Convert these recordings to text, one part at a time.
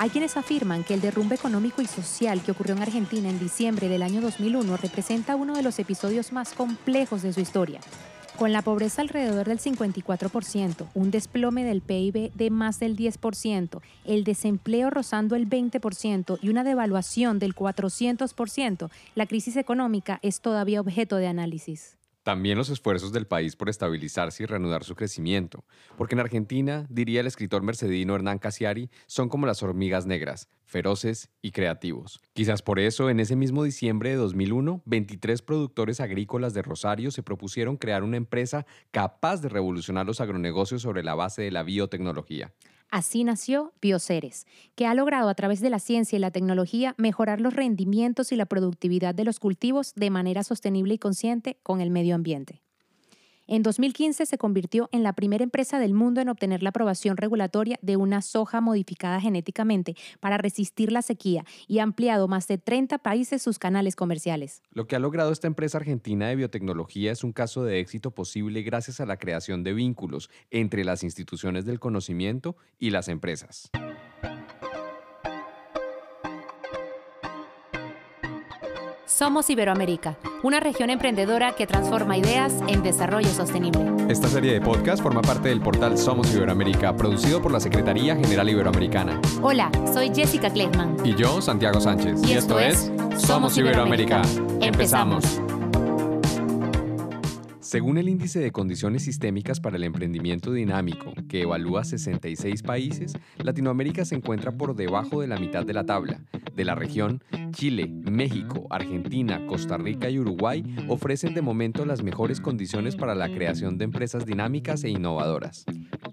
Hay quienes afirman que el derrumbe económico y social que ocurrió en Argentina en diciembre del año 2001 representa uno de los episodios más complejos de su historia. Con la pobreza alrededor del 54%, un desplome del PIB de más del 10%, el desempleo rozando el 20% y una devaluación del 400%, la crisis económica es todavía objeto de análisis. También los esfuerzos del país por estabilizarse y reanudar su crecimiento, porque en Argentina, diría el escritor mercedino Hernán Casiari, son como las hormigas negras, feroces y creativos. Quizás por eso, en ese mismo diciembre de 2001, 23 productores agrícolas de Rosario se propusieron crear una empresa capaz de revolucionar los agronegocios sobre la base de la biotecnología. Así nació Bioceres, que ha logrado a través de la ciencia y la tecnología mejorar los rendimientos y la productividad de los cultivos de manera sostenible y consciente con el medio ambiente. En 2015 se convirtió en la primera empresa del mundo en obtener la aprobación regulatoria de una soja modificada genéticamente para resistir la sequía y ha ampliado más de 30 países sus canales comerciales. Lo que ha logrado esta empresa argentina de biotecnología es un caso de éxito posible gracias a la creación de vínculos entre las instituciones del conocimiento y las empresas. Somos Iberoamérica, una región emprendedora que transforma ideas en desarrollo sostenible. Esta serie de podcast forma parte del portal Somos Iberoamérica, producido por la Secretaría General Iberoamericana. Hola, soy Jessica Kleitman. Y yo, Santiago Sánchez. Y, esto, es Somos Iberoamérica. Empezamos. Según el Índice de Condiciones Sistémicas para el Emprendimiento Dinámico, que evalúa 66 países, Latinoamérica se encuentra por debajo de la mitad de la tabla. De la región, Chile, México, Argentina, Costa Rica y Uruguay ofrecen de momento las mejores condiciones para la creación de empresas dinámicas e innovadoras.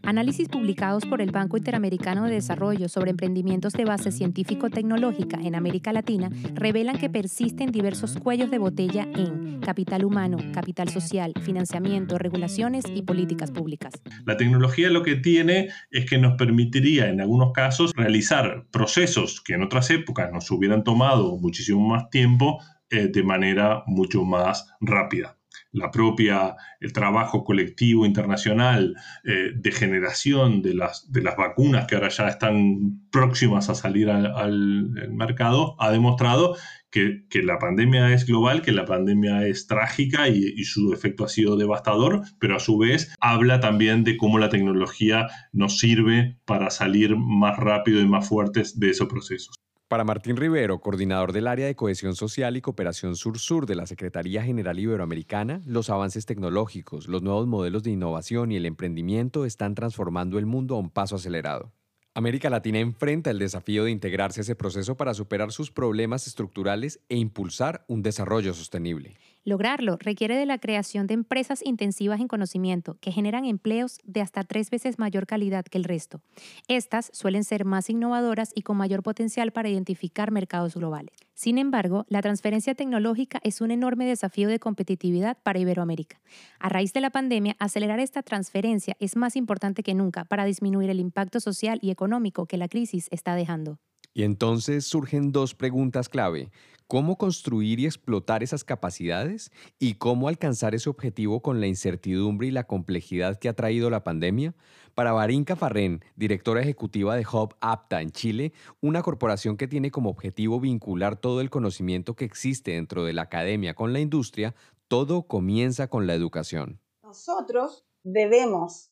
Análisis publicados por el Banco Interamericano de Desarrollo sobre emprendimientos de base científico-tecnológica en América Latina revelan que persisten diversos cuellos de botella en capital humano, capital social, financiamiento, regulaciones y políticas públicas. La tecnología lo que tiene es que nos permitiría en algunos casos realizar procesos que en otras épocas nos hubieran tomado muchísimo más tiempo eh, de manera mucho más rápida la propia, el trabajo colectivo internacional eh, de generación de las, de las vacunas que ahora ya están próximas a salir al, mercado, ha demostrado que, la pandemia es global, que la pandemia es trágica y, y, su efecto ha sido devastador, pero a su vez habla también de cómo la tecnología nos sirve para salir más rápido y más fuertes de esos procesos. Para Martín Rivero, coordinador del área de cohesión social y cooperación sur-sur de la Secretaría General Iberoamericana, los avances tecnológicos, los nuevos modelos de innovación y el emprendimiento están transformando el mundo a un paso acelerado. América Latina enfrenta el desafío de integrarse a ese proceso para superar sus problemas estructurales e impulsar un desarrollo sostenible. Lograrlo requiere de la creación de empresas intensivas en conocimiento que generan empleos de hasta tres veces mayor calidad que el resto. Estas suelen ser más innovadoras y con mayor potencial para identificar mercados globales. Sin embargo, la transferencia tecnológica es un enorme desafío de competitividad para Iberoamérica. A raíz de la pandemia, acelerar esta transferencia es más importante que nunca para disminuir el impacto social y económico que la crisis está dejando. Y entonces surgen dos preguntas clave cómo construir y explotar esas capacidades y cómo alcanzar ese objetivo con la incertidumbre y la complejidad que ha traído la pandemia? Para Barinka Farrén, directora ejecutiva de Hub Apta en Chile, una corporación que tiene como objetivo vincular todo el conocimiento que existe dentro de la academia con la industria, todo comienza con la educación. Nosotros debemos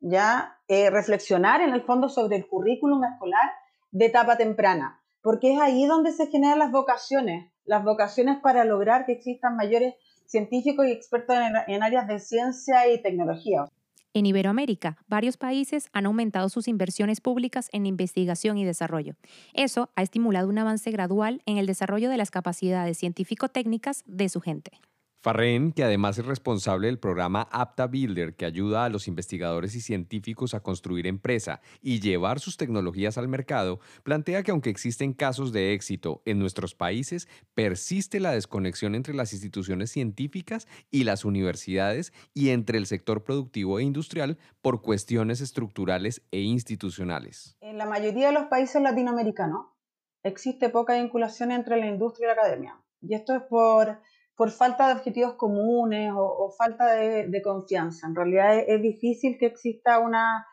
ya eh, reflexionar en el fondo sobre el currículum escolar de etapa temprana porque es ahí donde se generan las vocaciones, las vocaciones para lograr que existan mayores científicos y expertos en, áreas de ciencia y tecnología. En Iberoamérica, varios países han aumentado sus inversiones públicas en investigación y desarrollo. Eso ha estimulado un avance gradual en el desarrollo de las capacidades científico-técnicas de su gente. Farren, que además es responsable del programa Apta Builder, que ayuda a los investigadores y científicos a construir empresa y llevar sus tecnologías al mercado, plantea que aunque existen casos de éxito en nuestros países, persiste la desconexión entre las instituciones científicas y las universidades y entre el sector productivo e industrial por cuestiones estructurales e institucionales. En la mayoría de los países latinoamericanos existe poca vinculación entre la industria y la academia. Y esto es por por falta de objetivos comunes o, falta de, confianza. En realidad es, difícil que exista una,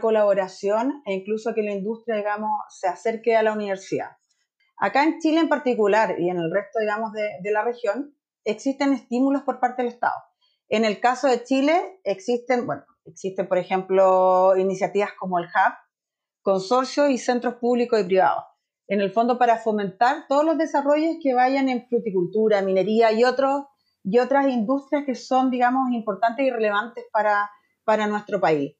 colaboración e incluso que la industria, digamos, se acerque a la universidad. Acá en Chile en particular y en el resto, digamos, de, de la región, existen estímulos por parte del Estado. En el caso de Chile existen, bueno, existen, por ejemplo, iniciativas como el Hub, consorcios y centros públicos y privados. En el fondo para fomentar todos los desarrollos que vayan en fruticultura, minería y, otros, y otras industrias que son, digamos, importantes y relevantes para, para nuestro país.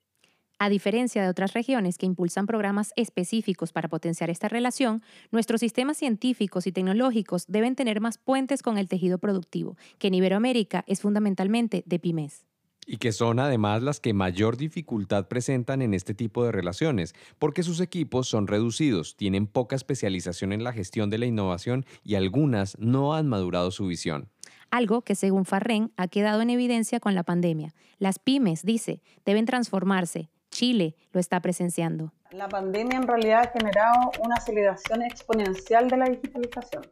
A diferencia de otras regiones que impulsan programas específicos para potenciar esta relación, nuestros sistemas científicos y tecnológicos deben tener más puentes con el tejido productivo, que en Iberoamérica es fundamentalmente de pymes. Y que son además las que mayor dificultad presentan en este tipo de relaciones, porque sus equipos son reducidos, tienen poca especialización en la gestión de la innovación y algunas no han madurado su visión algo que según Farren ha quedado en evidencia con la pandemia. Las pymes, dice, deben transformarse, Chile lo está presenciando. La pandemia en realidad ha generado una aceleración exponencial de la digitalización.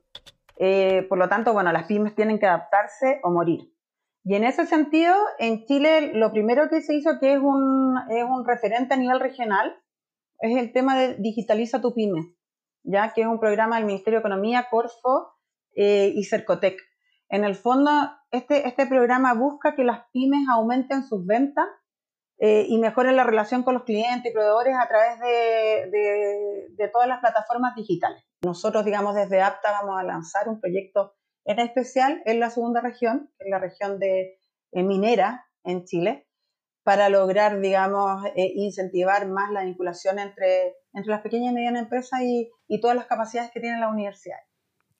Eh, por lo tanto, bueno, las pymes tienen que adaptarse o morir. Y en ese sentido, en Chile lo primero que se hizo, que es un, es un referente a nivel regional, es el tema de Digitaliza tu pyme, ya que es un programa del Ministerio de Economía, Corfo eh, y Cercotec. En el fondo, este, este programa busca que las pymes aumenten sus ventas eh, y mejoren la relación con los clientes y proveedores a través de, de, todas las plataformas digitales. Nosotros, digamos, desde APTA vamos a lanzar un proyecto en especial en la segunda región, en la región de eh, minera en Chile, para lograr, digamos, eh, incentivar más la vinculación entre, entre las pequeñas y medianas empresas y, y todas las capacidades que tienen las universidades.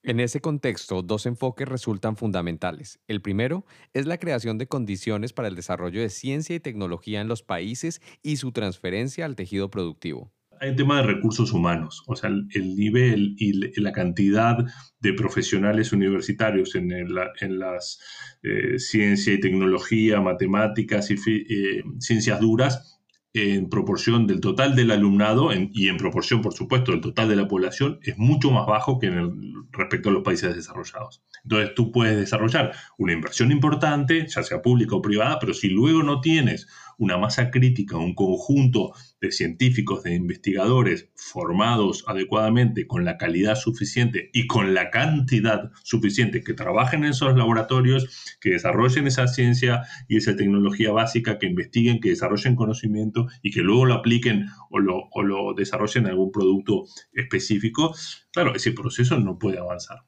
En ese contexto, dos enfoques resultan fundamentales. El primero es la creación de condiciones para el desarrollo de ciencia y tecnología en los países y su transferencia al tejido productivo. Hay un tema de recursos humanos, o sea, el, nivel y la cantidad de profesionales universitarios en, las eh, ciencia y tecnología, matemáticas y eh, ciencias duras en proporción del total del alumnado y en proporción, por supuesto, del total de la población, es mucho más bajo que en el, respecto a los países desarrollados. Entonces tú puedes desarrollar una inversión importante, ya sea pública o privada, pero si luego no tienes una masa crítica, un conjunto de científicos, de investigadores formados adecuadamente, con la calidad suficiente y con la cantidad suficiente que trabajen en esos laboratorios, que desarrollen esa ciencia y esa tecnología básica, que investiguen, que desarrollen conocimiento y que luego lo apliquen o lo, desarrollen en algún producto específico, claro, ese proceso no puede avanzar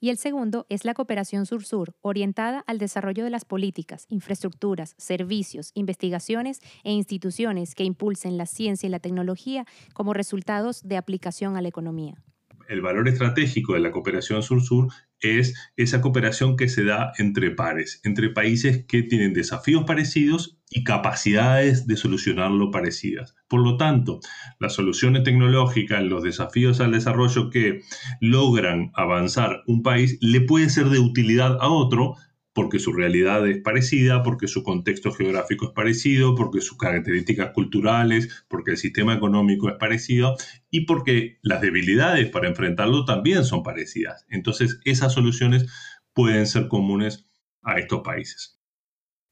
y el segundo es la cooperación sur-sur, orientada al desarrollo de las políticas, infraestructuras, servicios, investigaciones e instituciones que impulsen la ciencia y la tecnología como resultados de aplicación a la economía el valor estratégico de la cooperación sur-sur es esa cooperación que se da entre pares, entre países que tienen desafíos parecidos y capacidades de solucionarlo parecidas. Por lo tanto, las soluciones tecnológicas, los desafíos al desarrollo que logran avanzar un país, le puede ser de utilidad a otro porque su realidad es parecida, porque su contexto geográfico es parecido, porque sus características culturales, porque el sistema económico es parecido y porque las debilidades para enfrentarlo también son parecidas. Entonces, esas soluciones pueden ser comunes a estos países.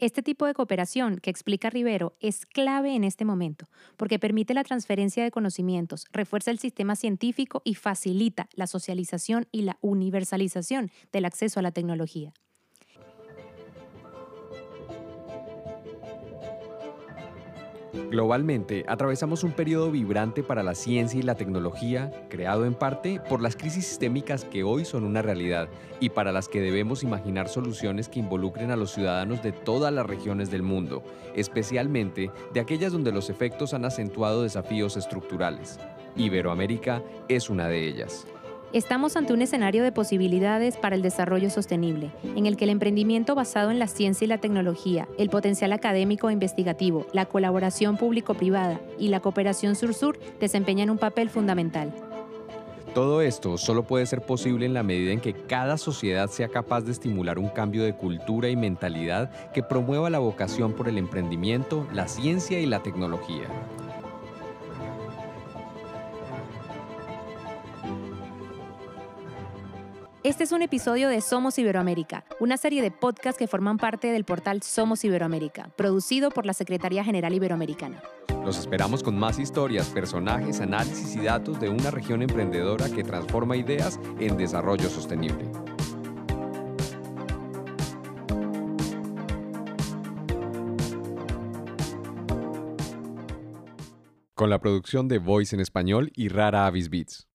Este tipo de cooperación que explica Rivero es clave en este momento porque permite la transferencia de conocimientos, refuerza el sistema científico y facilita la socialización y la universalización del acceso a la tecnología. Globalmente, atravesamos un periodo vibrante para la ciencia y la tecnología, creado en parte por las crisis sistémicas que hoy son una realidad y para las que debemos imaginar soluciones que involucren a los ciudadanos de todas las regiones del mundo, especialmente de aquellas donde los efectos han acentuado desafíos estructurales. Iberoamérica es una de ellas. Estamos ante un escenario de posibilidades para el desarrollo sostenible, en el que el emprendimiento basado en la ciencia y la tecnología, el potencial académico e investigativo, la colaboración público-privada y la cooperación sur-sur desempeñan un papel fundamental. Todo esto solo puede ser posible en la medida en que cada sociedad sea capaz de estimular un cambio de cultura y mentalidad que promueva la vocación por el emprendimiento, la ciencia y la tecnología. Este es un episodio de Somos Iberoamérica, una serie de podcasts que forman parte del portal Somos Iberoamérica, producido por la Secretaría General Iberoamericana. Los esperamos con más historias, personajes, análisis y datos de una región emprendedora que transforma ideas en desarrollo sostenible. Con la producción de Voice en español y Rara Avis Beats.